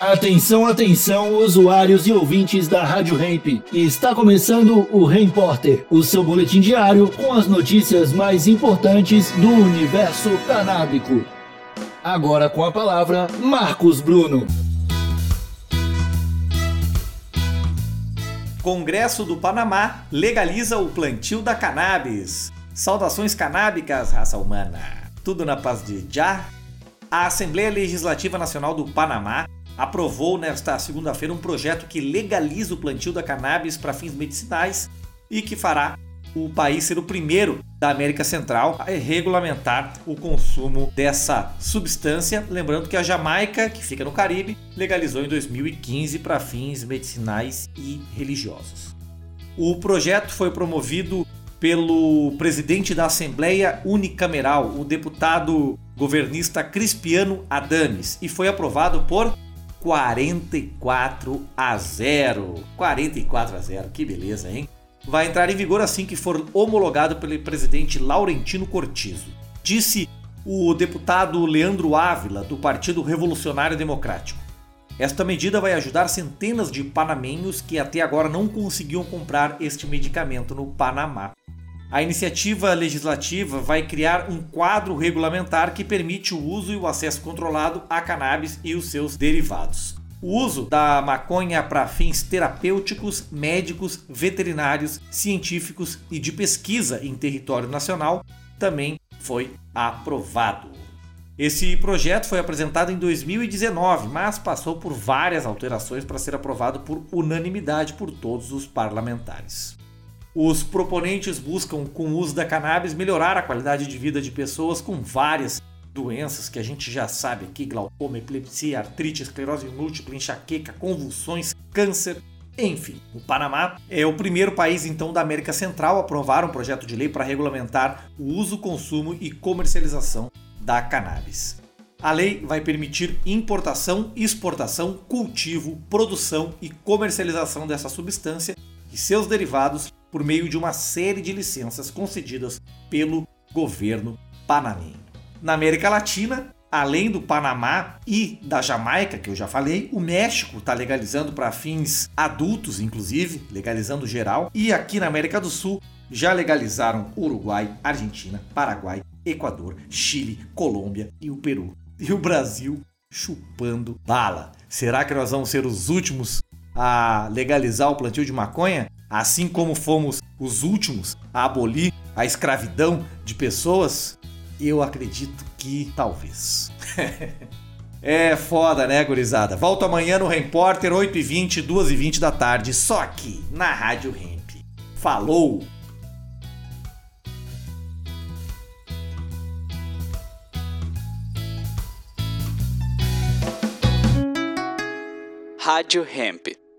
Atenção, atenção, usuários e ouvintes da Rádio Hemp. Está começando o Repórter, o seu boletim diário com as notícias mais importantes do universo canábico. Agora com a palavra, Marcos Bruno. Congresso do Panamá legaliza o plantio da cannabis. Saudações canábicas, raça humana. Tudo na paz de Já. A Assembleia Legislativa Nacional do Panamá aprovou nesta segunda-feira um projeto que legaliza o plantio da cannabis para fins medicinais e que fará o país ser o primeiro da América Central a regulamentar o consumo dessa substância. Lembrando que a Jamaica, que fica no Caribe, legalizou em 2015 para fins medicinais e religiosos. O projeto foi promovido pelo presidente da Assembleia Unicameral, o deputado governista Crispiano Adames, e foi aprovado por 44 a 0. 44 a 0, que beleza, hein? Vai entrar em vigor assim que for homologado pelo presidente Laurentino Cortizo. Disse o deputado Leandro Ávila, do Partido Revolucionário Democrático. Esta medida vai ajudar centenas de panamenhos que até agora não conseguiam comprar este medicamento no Panamá. A iniciativa legislativa vai criar um quadro regulamentar que permite o uso e o acesso controlado a cannabis e os seus derivados. O uso da maconha para fins terapêuticos, médicos, veterinários, científicos e de pesquisa em território nacional também foi aprovado. Esse projeto foi apresentado em 2019, mas passou por várias alterações para ser aprovado por unanimidade por todos os parlamentares. Os proponentes buscam, com o uso da cannabis, melhorar a qualidade de vida de pessoas com várias doenças que a gente já sabe aqui: glaucoma, epilepsia, artrite, esclerose múltipla, enxaqueca, convulsões, câncer. Enfim, o Panamá é o primeiro país então da América Central a aprovar um projeto de lei para regulamentar o uso, consumo e comercialização da cannabis. A lei vai permitir importação, exportação, cultivo, produção e comercialização dessa substância e seus derivados por meio de uma série de licenças concedidas pelo governo panamenho. Na América Latina, além do Panamá e da Jamaica, que eu já falei, o México está legalizando para fins adultos, inclusive, legalizando geral, e aqui na América do Sul já legalizaram Uruguai, Argentina, Paraguai, Equador, Chile, Colômbia e o Peru. E o Brasil chupando bala. Será que nós vamos ser os últimos a legalizar o plantio de maconha? Assim como fomos os últimos a abolir a escravidão de pessoas, eu acredito que talvez. é foda, né, gurizada? Volto amanhã no Repórter, 8h20, 2h20 da tarde, só aqui na Rádio Hemp. Falou! Rádio Hemp.